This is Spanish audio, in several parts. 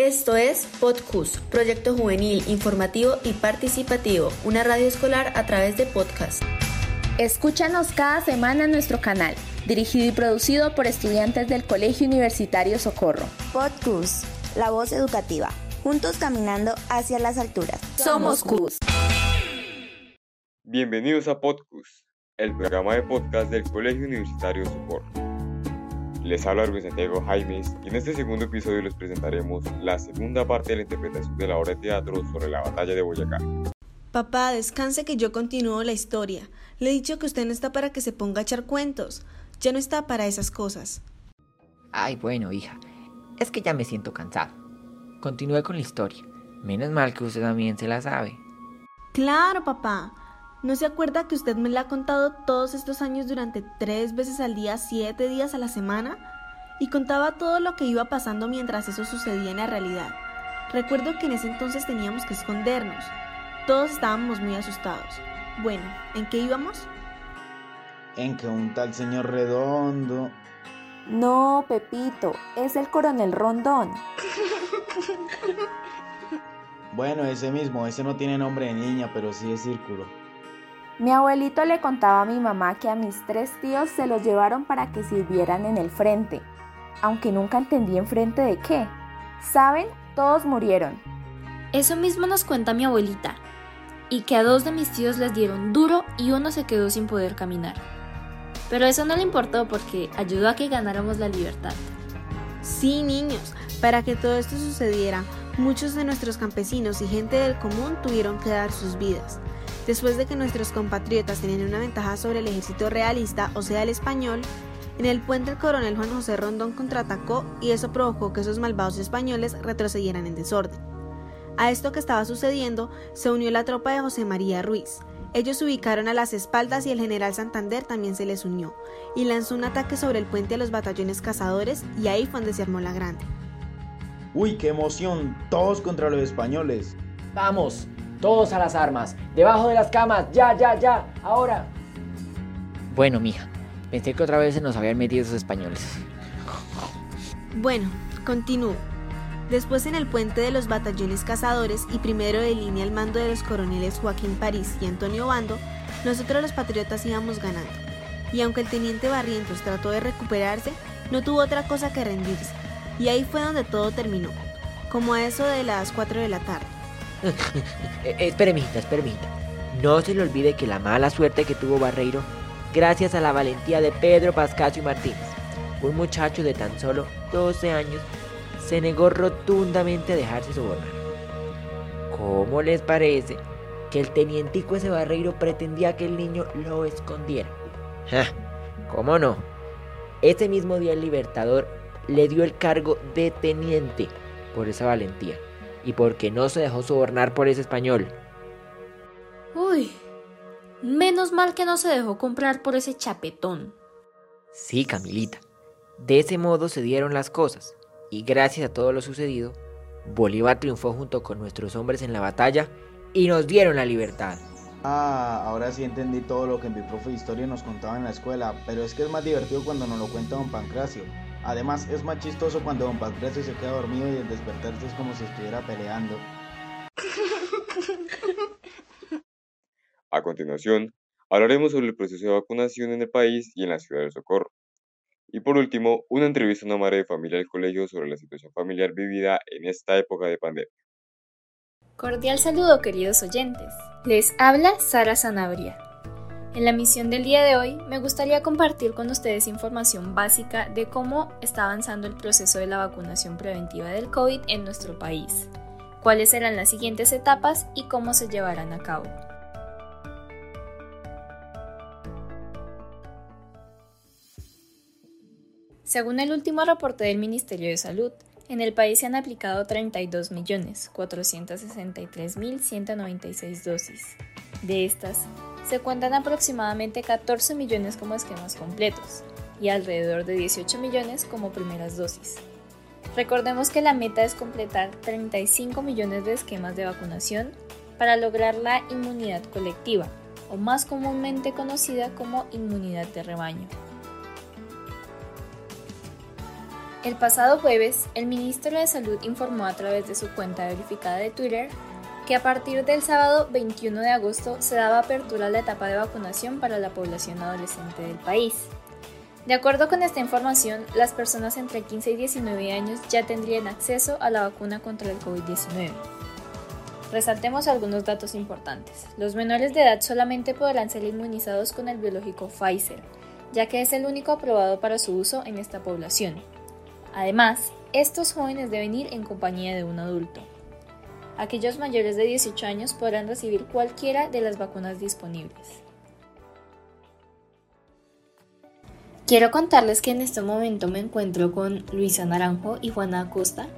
Esto es Podcus, proyecto juvenil, informativo y participativo, una radio escolar a través de podcast. Escúchanos cada semana en nuestro canal, dirigido y producido por estudiantes del Colegio Universitario Socorro. Podcus, la voz educativa, juntos caminando hacia las alturas. Somos CUS. Bienvenidos a Podcus, el programa de podcast del Colegio Universitario Socorro. Les habla Luis Santiago Jaimes y en este segundo episodio les presentaremos la segunda parte de la interpretación de la obra de teatro sobre la batalla de Boyacá. Papá, descanse que yo continúo la historia. Le he dicho que usted no está para que se ponga a echar cuentos. Ya no está para esas cosas. Ay, bueno, hija. Es que ya me siento cansado. Continúe con la historia. Menos mal que usted también se la sabe. Claro, papá. ¿No se acuerda que usted me la ha contado todos estos años durante tres veces al día, siete días a la semana? Y contaba todo lo que iba pasando mientras eso sucedía en la realidad. Recuerdo que en ese entonces teníamos que escondernos. Todos estábamos muy asustados. Bueno, ¿en qué íbamos? En que un tal señor redondo. No, Pepito, es el coronel Rondón. Bueno, ese mismo, ese no tiene nombre de niña, pero sí es círculo. Mi abuelito le contaba a mi mamá que a mis tres tíos se los llevaron para que sirvieran en el frente, aunque nunca entendí en frente de qué. ¿Saben? Todos murieron. Eso mismo nos cuenta mi abuelita, y que a dos de mis tíos les dieron duro y uno se quedó sin poder caminar. Pero eso no le importó porque ayudó a que ganáramos la libertad. Sí, niños, para que todo esto sucediera, muchos de nuestros campesinos y gente del común tuvieron que dar sus vidas. Después de que nuestros compatriotas tenían una ventaja sobre el ejército realista, o sea, el español, en el puente el coronel Juan José Rondón contraatacó y eso provocó que esos malvados españoles retrocedieran en desorden. A esto que estaba sucediendo se unió la tropa de José María Ruiz. Ellos se ubicaron a las espaldas y el general Santander también se les unió, y lanzó un ataque sobre el puente a los batallones cazadores y ahí fue donde se armó la grande. ¡Uy, qué emoción! Todos contra los españoles. Vamos, todos a las armas, debajo de las camas, ya, ya, ya, ahora. Bueno, mija, pensé que otra vez se nos habían metido esos españoles. Bueno, continúo. Después en el puente de los batallones cazadores y primero de línea al mando de los coroneles Joaquín París y Antonio Bando, nosotros los patriotas íbamos ganando. Y aunque el teniente Barrientos trató de recuperarse, no tuvo otra cosa que rendirse. Y ahí fue donde todo terminó, como a eso de las 4 de la tarde. Eh, espere, mijita, espere, mijita. No se le olvide que la mala suerte que tuvo Barreiro, gracias a la valentía de Pedro Pascasio Martínez, un muchacho de tan solo 12 años, se negó rotundamente a dejarse sobornar. ¿Cómo les parece que el tenientico ese Barreiro pretendía que el niño lo escondiera? ¿Cómo no? Ese mismo día el Libertador le dio el cargo de teniente por esa valentía y porque no se dejó sobornar por ese español. Uy, menos mal que no se dejó comprar por ese chapetón. Sí, Camilita. De ese modo se dieron las cosas, y gracias a todo lo sucedido, Bolívar triunfó junto con nuestros hombres en la batalla y nos dieron la libertad. Ah, ahora sí entendí todo lo que mi profe de historia nos contaba en la escuela, pero es que es más divertido cuando nos lo cuenta don Pancracio. Además, es más chistoso cuando don Pancracio se queda dormido y al despertarse es como si estuviera peleando. A continuación, hablaremos sobre el proceso de vacunación en el país y en la ciudad de Socorro. Y por último, una entrevista a una madre de familia del colegio sobre la situación familiar vivida en esta época de pandemia. Cordial saludo queridos oyentes. Les habla Sara Sanabria. En la misión del día de hoy me gustaría compartir con ustedes información básica de cómo está avanzando el proceso de la vacunación preventiva del COVID en nuestro país, cuáles serán las siguientes etapas y cómo se llevarán a cabo. Según el último reporte del Ministerio de Salud, en el país se han aplicado 32.463.196 dosis. De estas, se cuentan aproximadamente 14 millones como esquemas completos y alrededor de 18 millones como primeras dosis. Recordemos que la meta es completar 35 millones de esquemas de vacunación para lograr la inmunidad colectiva, o más comúnmente conocida como inmunidad de rebaño. El pasado jueves, el ministro de Salud informó a través de su cuenta verificada de Twitter que a partir del sábado 21 de agosto se daba apertura a la etapa de vacunación para la población adolescente del país. De acuerdo con esta información, las personas entre 15 y 19 años ya tendrían acceso a la vacuna contra el COVID-19. Resaltemos algunos datos importantes. Los menores de edad solamente podrán ser inmunizados con el biológico Pfizer, ya que es el único aprobado para su uso en esta población. Además, estos jóvenes deben ir en compañía de un adulto. Aquellos mayores de 18 años podrán recibir cualquiera de las vacunas disponibles. Quiero contarles que en este momento me encuentro con Luisa Naranjo y Juana Acosta,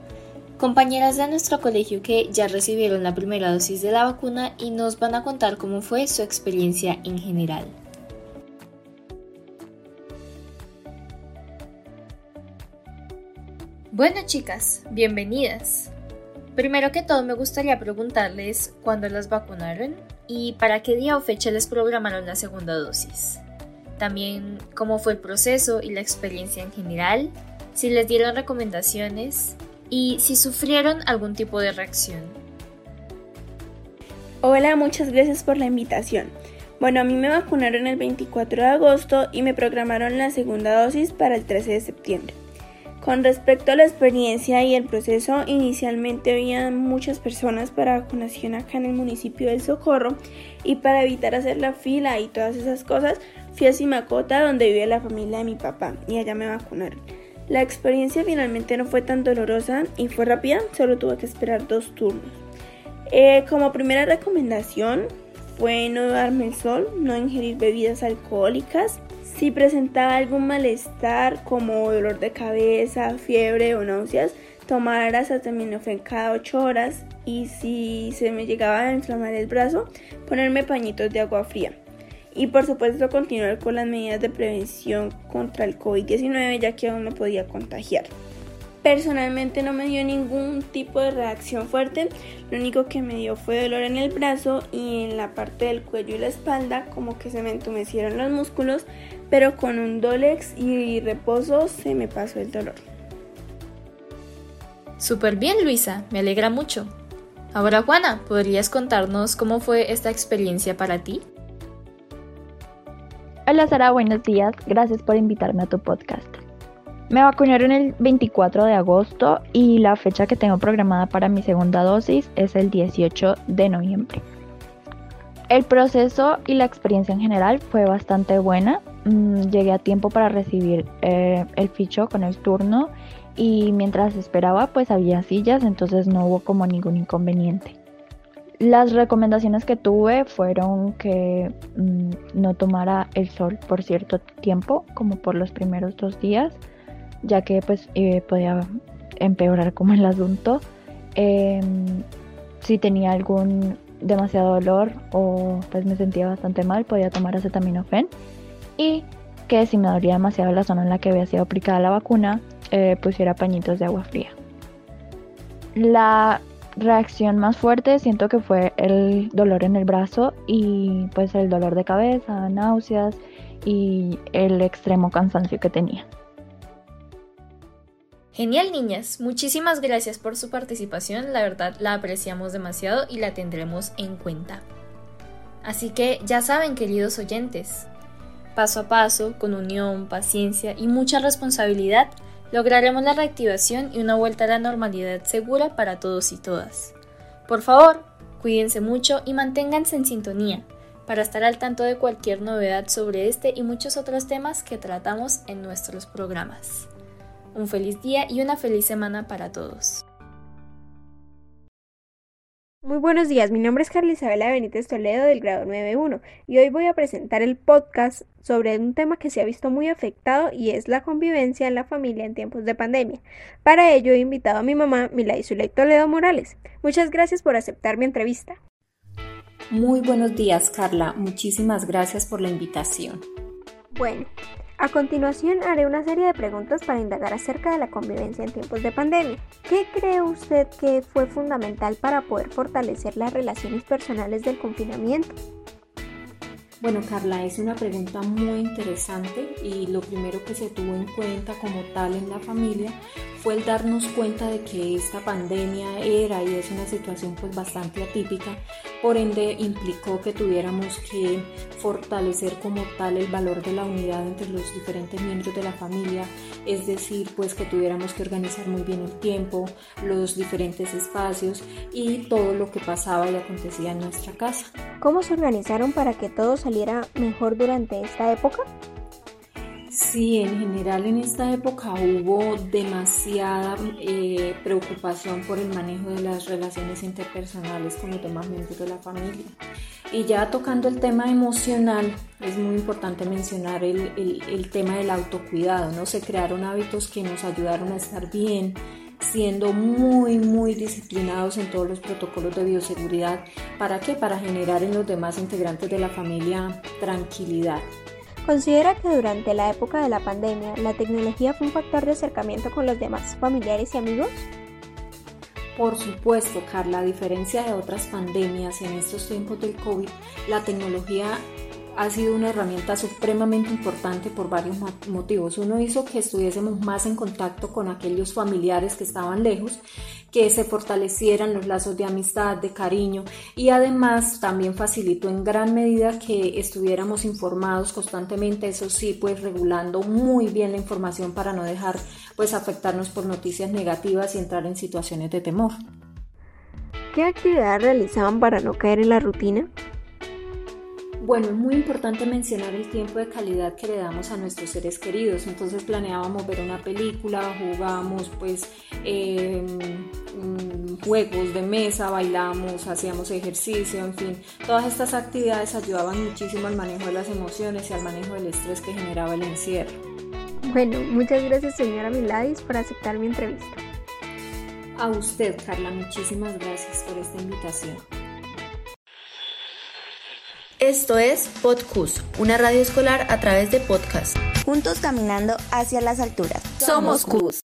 compañeras de nuestro colegio que ya recibieron la primera dosis de la vacuna y nos van a contar cómo fue su experiencia en general. Bueno chicas, bienvenidas. Primero que todo me gustaría preguntarles cuándo las vacunaron y para qué día o fecha les programaron la segunda dosis. También cómo fue el proceso y la experiencia en general, si les dieron recomendaciones y si sufrieron algún tipo de reacción. Hola, muchas gracias por la invitación. Bueno, a mí me vacunaron el 24 de agosto y me programaron la segunda dosis para el 13 de septiembre. Con respecto a la experiencia y el proceso, inicialmente había muchas personas para vacunación acá en el municipio del Socorro y para evitar hacer la fila y todas esas cosas, fui a Simacota donde vive la familia de mi papá y allá me vacunaron. La experiencia finalmente no fue tan dolorosa y fue rápida, solo tuve que esperar dos turnos. Eh, como primera recomendación fue no darme el sol, no ingerir bebidas alcohólicas, si presentaba algún malestar como dolor de cabeza, fiebre o náuseas, tomar acetaminofén cada 8 horas y si se me llegaba a inflamar el brazo, ponerme pañitos de agua fría. Y por supuesto continuar con las medidas de prevención contra el COVID-19 ya que aún me podía contagiar. Personalmente no me dio ningún tipo de reacción fuerte, lo único que me dio fue dolor en el brazo y en la parte del cuello y la espalda, como que se me entumecieron los músculos, pero con un Dolex y reposo se me pasó el dolor. Súper bien Luisa, me alegra mucho. Ahora Juana, ¿podrías contarnos cómo fue esta experiencia para ti? Hola Sara, buenos días, gracias por invitarme a tu podcast. Me vacunaron el 24 de agosto y la fecha que tengo programada para mi segunda dosis es el 18 de noviembre. El proceso y la experiencia en general fue bastante buena. Mm, llegué a tiempo para recibir eh, el ficho con el turno y mientras esperaba pues había sillas, entonces no hubo como ningún inconveniente. Las recomendaciones que tuve fueron que mm, no tomara el sol por cierto tiempo, como por los primeros dos días ya que pues eh, podía empeorar como el asunto. Em, si tenía algún demasiado dolor o pues me sentía bastante mal, podía tomar acetaminofén y que si me dolía demasiado la zona en la que había sido aplicada la vacuna, eh, pusiera pañitos de agua fría. La reacción más fuerte siento que fue el dolor en el brazo y pues el dolor de cabeza, náuseas y el extremo cansancio que tenía. Genial niñas, muchísimas gracias por su participación, la verdad la apreciamos demasiado y la tendremos en cuenta. Así que ya saben queridos oyentes, paso a paso, con unión, paciencia y mucha responsabilidad, lograremos la reactivación y una vuelta a la normalidad segura para todos y todas. Por favor, cuídense mucho y manténganse en sintonía para estar al tanto de cualquier novedad sobre este y muchos otros temas que tratamos en nuestros programas. Un feliz día y una feliz semana para todos. Muy buenos días, mi nombre es Carla Isabela Benítez Toledo del grado 9.1 y hoy voy a presentar el podcast sobre un tema que se ha visto muy afectado y es la convivencia en la familia en tiempos de pandemia. Para ello he invitado a mi mamá, Milay Zuley Toledo Morales. Muchas gracias por aceptar mi entrevista. Muy buenos días, Carla. Muchísimas gracias por la invitación. Bueno, a continuación haré una serie de preguntas para indagar acerca de la convivencia en tiempos de pandemia. ¿Qué cree usted que fue fundamental para poder fortalecer las relaciones personales del confinamiento? Bueno, Carla, es una pregunta muy interesante y lo primero que se tuvo en cuenta como tal en la familia fue el darnos cuenta de que esta pandemia era y es una situación pues bastante atípica, por ende implicó que tuviéramos que fortalecer como tal el valor de la unidad entre los diferentes miembros de la familia, es decir, pues que tuviéramos que organizar muy bien el tiempo, los diferentes espacios y todo lo que pasaba y acontecía en nuestra casa. ¿Cómo se organizaron para que todo saliera mejor durante esta época? Sí, en general en esta época hubo demasiada eh, preocupación por el manejo de las relaciones interpersonales con los demás miembros de la familia. Y ya tocando el tema emocional, es muy importante mencionar el, el tema del autocuidado, ¿no? Se crearon hábitos que nos ayudaron a estar bien, siendo muy, muy disciplinados en todos los protocolos de bioseguridad. ¿Para qué? Para generar en los demás integrantes de la familia tranquilidad. ¿Considera que durante la época de la pandemia la tecnología fue un factor de acercamiento con los demás familiares y amigos? Por supuesto, Carla, a diferencia de otras pandemias en estos tiempos del COVID, la tecnología ha sido una herramienta supremamente importante por varios motivos. Uno hizo que estuviésemos más en contacto con aquellos familiares que estaban lejos, que se fortalecieran los lazos de amistad, de cariño y además también facilitó en gran medida que estuviéramos informados constantemente, eso sí, pues regulando muy bien la información para no dejar pues afectarnos por noticias negativas y entrar en situaciones de temor. ¿Qué actividades realizaban para no caer en la rutina? Bueno, es muy importante mencionar el tiempo de calidad que le damos a nuestros seres queridos. Entonces planeábamos ver una película, jugábamos pues mm, juegos de mesa, bailamos, hacíamos ejercicio, en fin. Todas estas actividades ayudaban muchísimo al manejo de las emociones y al manejo del estrés que generaba el encierro. Bueno, muchas gracias señora Miladis por aceptar mi entrevista. A usted, Carla, muchísimas gracias por esta invitación. Esto es Podcus, una radio escolar a través de podcast. Juntos caminando hacia las alturas. Somos CUS.